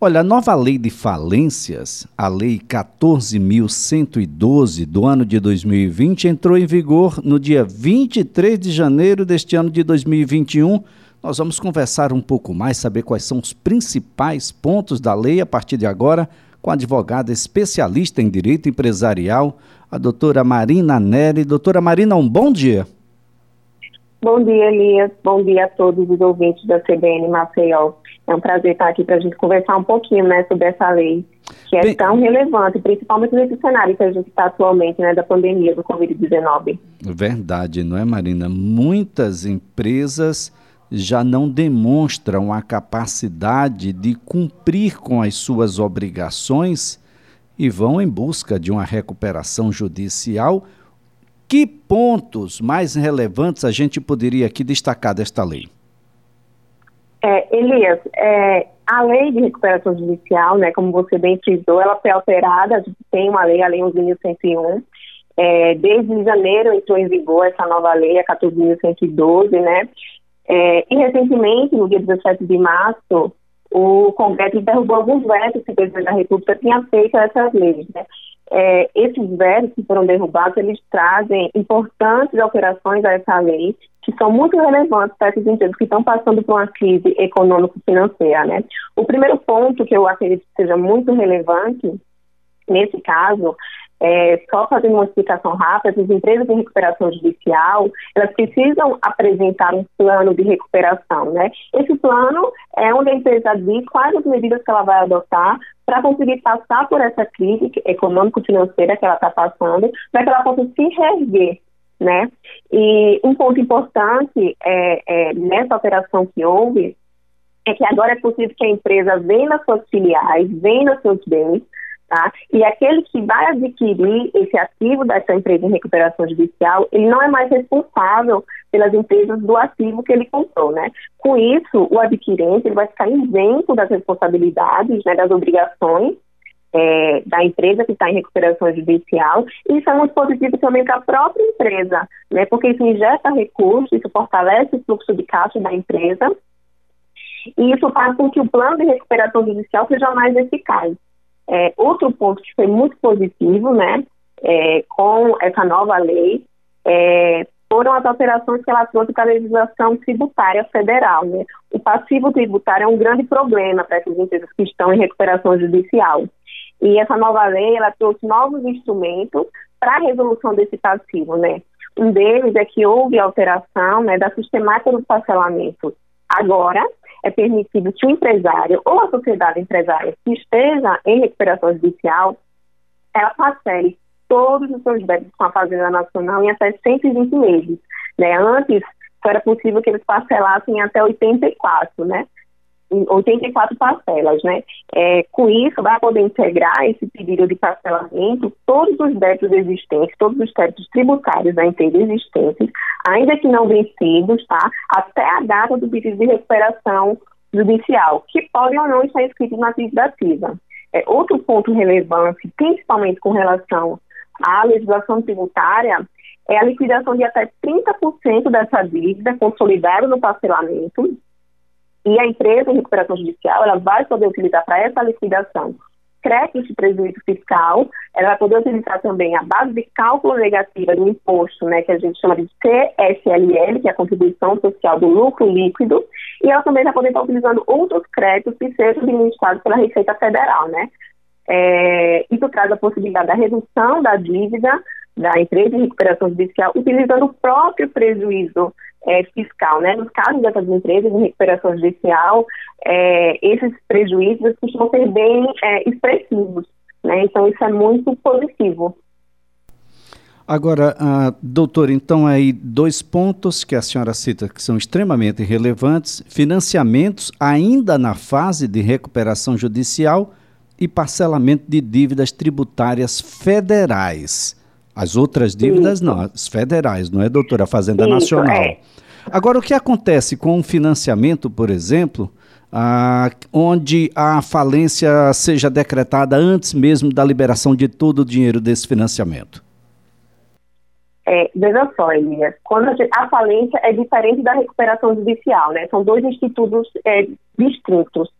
Olha, a nova lei de falências, a Lei 14.112 do ano de 2020, entrou em vigor no dia 23 de janeiro deste ano de 2021. Nós vamos conversar um pouco mais, saber quais são os principais pontos da lei a partir de agora, com a advogada especialista em direito empresarial, a doutora Marina Neri. Doutora Marina, um bom dia. Bom dia, Elias. Bom dia a todos os ouvintes da CBN Maceió. É um prazer estar aqui para a gente conversar um pouquinho né, sobre essa lei, que é Bem... tão relevante, principalmente nesse cenário que a gente está atualmente, né, da pandemia do Covid-19. Verdade, não é, Marina? Muitas empresas já não demonstram a capacidade de cumprir com as suas obrigações e vão em busca de uma recuperação judicial que pontos mais relevantes a gente poderia aqui destacar desta lei? É, Elias, é, a lei de recuperação judicial, né, como você bem frisou, ela foi alterada, tem uma lei, a Lei 11.101, é, desde janeiro entrou em vigor essa nova lei, a 14.112, né, é, e recentemente, no dia 17 de março, o Congresso derrubou alguns vetos que o presidente da República tinha feito essas leis, né, é, esses vetos que foram derrubados, eles trazem importantes alterações a essa lei, que são muito relevantes para esses empresas que estão passando por uma crise econômico-financeira. Né? O primeiro ponto que eu acredito que seja muito relevante, nesse caso, é, só fazendo uma explicação rápida, as empresas de recuperação judicial, elas precisam apresentar um plano de recuperação, né? Esse plano é onde a empresa diz quais as medidas que ela vai adotar para conseguir passar por essa crise econômico-financeira que ela está passando, para que ela possa se reerguer, né? E um ponto importante é, é, nessa operação que houve é que agora é possível que a empresa venda suas filiais, venda seus bens, Tá? E aquele que vai adquirir esse ativo dessa empresa em recuperação judicial, ele não é mais responsável pelas empresas do ativo que ele comprou, né? Com isso, o adquirente ele vai ficar isento das responsabilidades, né, das obrigações é, da empresa que está em recuperação judicial, e isso é muito positivo também para a própria empresa, né? Porque isso injeta recursos, isso fortalece o fluxo de caixa da empresa, e isso faz com que o plano de recuperação judicial seja mais eficaz. É, outro ponto que foi muito positivo, né, é, com essa nova lei, é, foram as alterações que ela trouxe para a legislação tributária federal. Né? O passivo tributário é um grande problema para essas empresas que estão em recuperação judicial. E essa nova lei, ela trouxe novos instrumentos para a resolução desse passivo, né? Um deles é que houve alteração né, da sistemática do parcelamento. Agora, é permitido que o empresário ou a sociedade empresária que esteja em recuperação judicial, ela parcele todos os seus débitos com a Fazenda Nacional em até 120 meses. Né? Antes, só era possível que eles parcelassem até 84, né? 84 parcelas, né? É, com isso, vai poder integrar esse pedido de parcelamento todos os débitos existentes, todos os débitos tributários da empresa existentes, ainda que não vencidos, tá? Até a data do pedido de recuperação judicial, que podem ou não estar inscritos na dívida ativa. É, outro ponto relevante, principalmente com relação à legislação tributária, é a liquidação de até 30% dessa dívida consolidada no parcelamento. E a empresa em recuperação judicial, ela vai poder utilizar para essa liquidação crédito de prejuízo fiscal, ela vai poder utilizar também a base de cálculo negativa do imposto, né, que a gente chama de CSLL, que é a contribuição social do lucro líquido, e ela também vai poder estar utilizando outros créditos que sejam administrados pela Receita Federal, né. É, isso traz a possibilidade da redução da dívida da empresa de recuperação judicial, utilizando o próprio prejuízo é, fiscal. Né? Nos casos dessas empresas de recuperação judicial, é, esses prejuízos costumam ser bem é, expressivos. Né? Então, isso é muito positivo. Agora, uh, doutor, então aí dois pontos que a senhora cita que são extremamente relevantes: financiamentos ainda na fase de recuperação judicial e parcelamento de dívidas tributárias federais. As outras dívidas Isso. não, as federais, não é, doutora? Fazenda Isso, Nacional. É. Agora, o que acontece com o financiamento, por exemplo, ah, onde a falência seja decretada antes mesmo da liberação de todo o dinheiro desse financiamento? É, veja só, Elias, quando a, gente, a, falência é diferente da recuperação judicial, né? São dois institutos é, distintos.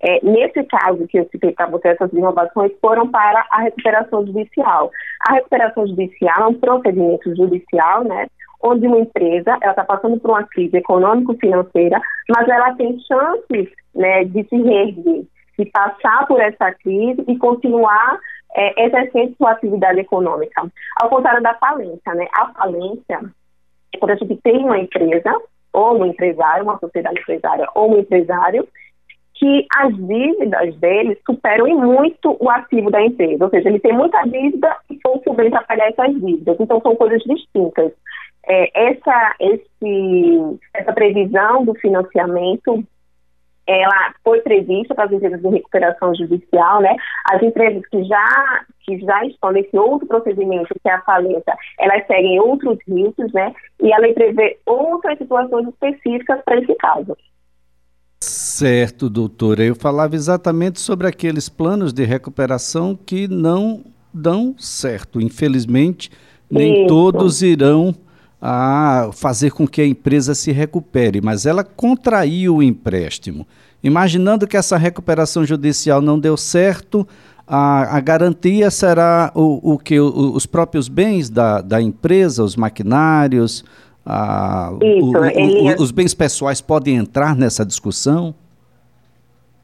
É, nesse caso que eu citei para você, essas inovações foram para a recuperação judicial. A recuperação judicial é um procedimento judicial, né, onde uma empresa ela está passando por uma crise econômico-financeira, mas ela tem chances né, de se reerguer, de passar por essa crise e continuar é, exercendo sua atividade econômica. Ao contrário da falência, né? A falência é quando a gente tem uma empresa, ou um empresário, uma sociedade empresária, ou um empresário, que as dívidas dele superam em muito o ativo da empresa. Ou seja, ele tem muita dívida e pouco bem para pagar essas dívidas. Então, são coisas distintas. É, essa, esse, essa previsão do financiamento ela foi prevista para as empresas de recuperação judicial, né? As empresas que já, que já estão nesse outro procedimento, que é a falência, elas seguem outros riscos, né? E ela prevê outras situações específicas para esse caso. Certo, doutora. Eu falava exatamente sobre aqueles planos de recuperação que não dão certo. Infelizmente, nem Isso. todos irão a fazer com que a empresa se recupere, mas ela contraiu o empréstimo. Imaginando que essa recuperação judicial não deu certo, a, a garantia será o, o que? O, os próprios bens da, da empresa, os maquinários, a, Isso, o, ele... os bens pessoais podem entrar nessa discussão?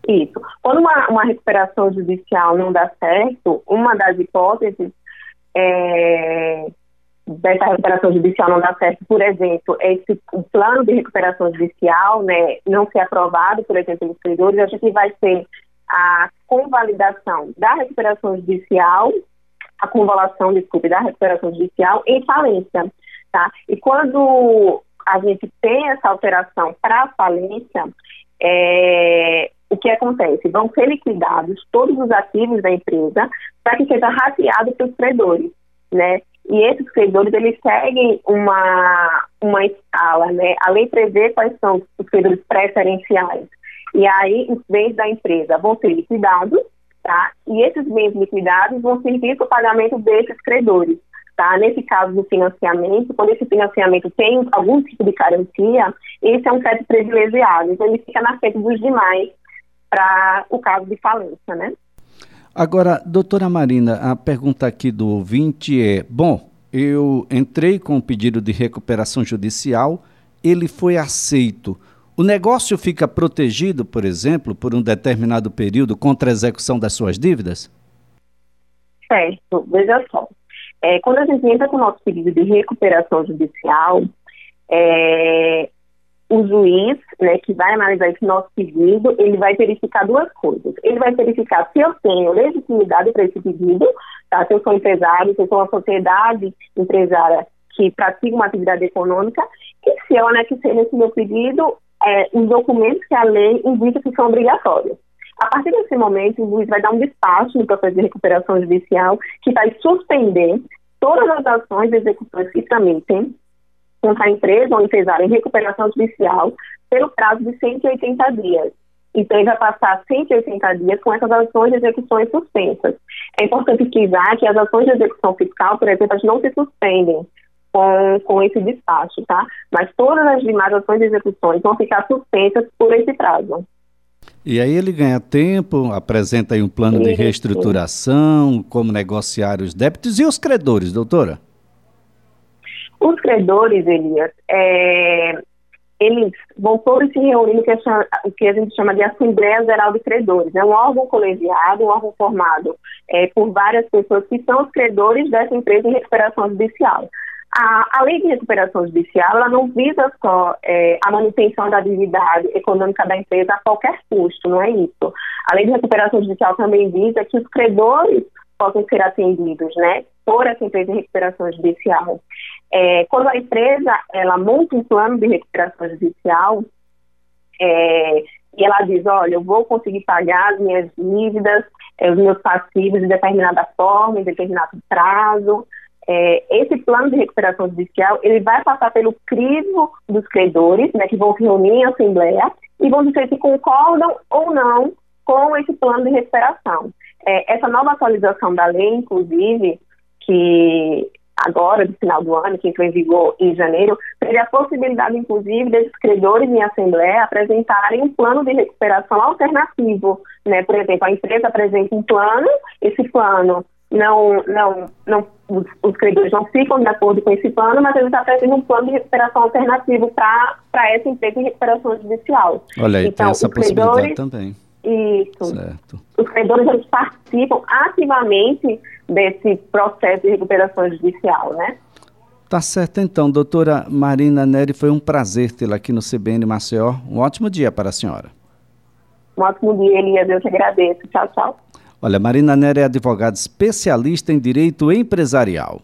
Isso. Quando uma, uma recuperação judicial não dá certo, uma das hipóteses é dessa recuperação judicial não dá certo, por exemplo, esse o plano de recuperação judicial, né, não ser aprovado, por exemplo, pelos credores, a gente vai ter a convalidação da recuperação judicial, a convalidação, desculpe, da recuperação judicial em falência, tá? E quando a gente tem essa alteração para a falência, é, o que acontece? Vão ser liquidados todos os ativos da empresa para que seja rateado para os credores, né? E esses credores, eles seguem uma, uma escala, né? A lei prevê quais são os credores preferenciais. E aí, os bens da empresa vão ser liquidados, tá? E esses bens liquidados vão servir para o pagamento desses credores, tá? Nesse caso do financiamento, quando esse financiamento tem algum tipo de garantia, esse é um crédito privilegiado. Então, ele fica na frente dos demais para o caso de falência, né? Agora, doutora Marina, a pergunta aqui do ouvinte é: bom, eu entrei com o pedido de recuperação judicial, ele foi aceito. O negócio fica protegido, por exemplo, por um determinado período contra a execução das suas dívidas? Certo, veja só. É, quando a gente entra com o nosso pedido de recuperação judicial, é, o juiz, né, que vai analisar esse nosso pedido, ele vai verificar duas coisas. Ele vai verificar se eu tenho legitimidade para esse pedido, tá? se eu sou empresário, se eu sou uma sociedade empresária que pratica uma atividade econômica, e se eu anexei nesse meu pedido é, os documentos que a lei indica que são obrigatórios. A partir desse momento, o juiz vai dar um despacho no processo de recuperação judicial que vai suspender todas as ações de execuções que tramitem contra a empresa ou empresário em recuperação judicial pelo prazo de 180 dias. Então, ele vai passar 180 dias com essas ações de execuções suspensas. É importante frisar que as ações de execução fiscal, por exemplo, não se suspendem com, com esse despacho, tá? Mas todas as demais ações de execuções vão ficar suspensas por esse prazo. E aí ele ganha tempo, apresenta aí um plano de reestruturação, como negociar os débitos e os credores, doutora? Os credores, Elias, é, eles vão todos se reunir no que, o que a gente chama de Assembleia Geral de Credores. É um órgão colegiado, um órgão formado é, por várias pessoas que são os credores dessa empresa em recuperação judicial. A, a lei de recuperação judicial ela não visa só é, a manutenção da atividade econômica da empresa a qualquer custo, não é isso. A lei de recuperação judicial também visa que os credores possam ser atendidos, né, por essa empresa de recuperação judicial. É, quando a empresa ela monta um plano de recuperação judicial é, e ela diz, olha, eu vou conseguir pagar as minhas dívidas, é, os meus passivos de determinada forma, em determinado prazo, é, esse plano de recuperação judicial ele vai passar pelo crivo dos credores, né, que vão se reunir em assembleia e vão dizer se concordam ou não com esse plano de recuperação. É, essa nova atualização da lei, inclusive, que agora, do final do ano, que entrou em vigor em janeiro, teve a possibilidade, inclusive, desses credores em assembleia apresentarem um plano de recuperação alternativo. Né? Por exemplo, a empresa apresenta um plano, esse plano não, não, não os, os, credores não ficam de acordo com esse plano, mas eles apresentam um plano de recuperação alternativo para essa empresa em recuperação judicial. Olha aí, então, tem essa possibilidade também. Isso. Certo. Os credores eles participam ativamente desse processo de recuperação judicial, né? Tá certo então, doutora Marina Neri, foi um prazer tê-la aqui no CBN Maceió. Um ótimo dia para a senhora. Um ótimo dia, Elias. Eu te agradeço. Tchau, tchau. Olha, Marina Neri é advogada especialista em direito empresarial.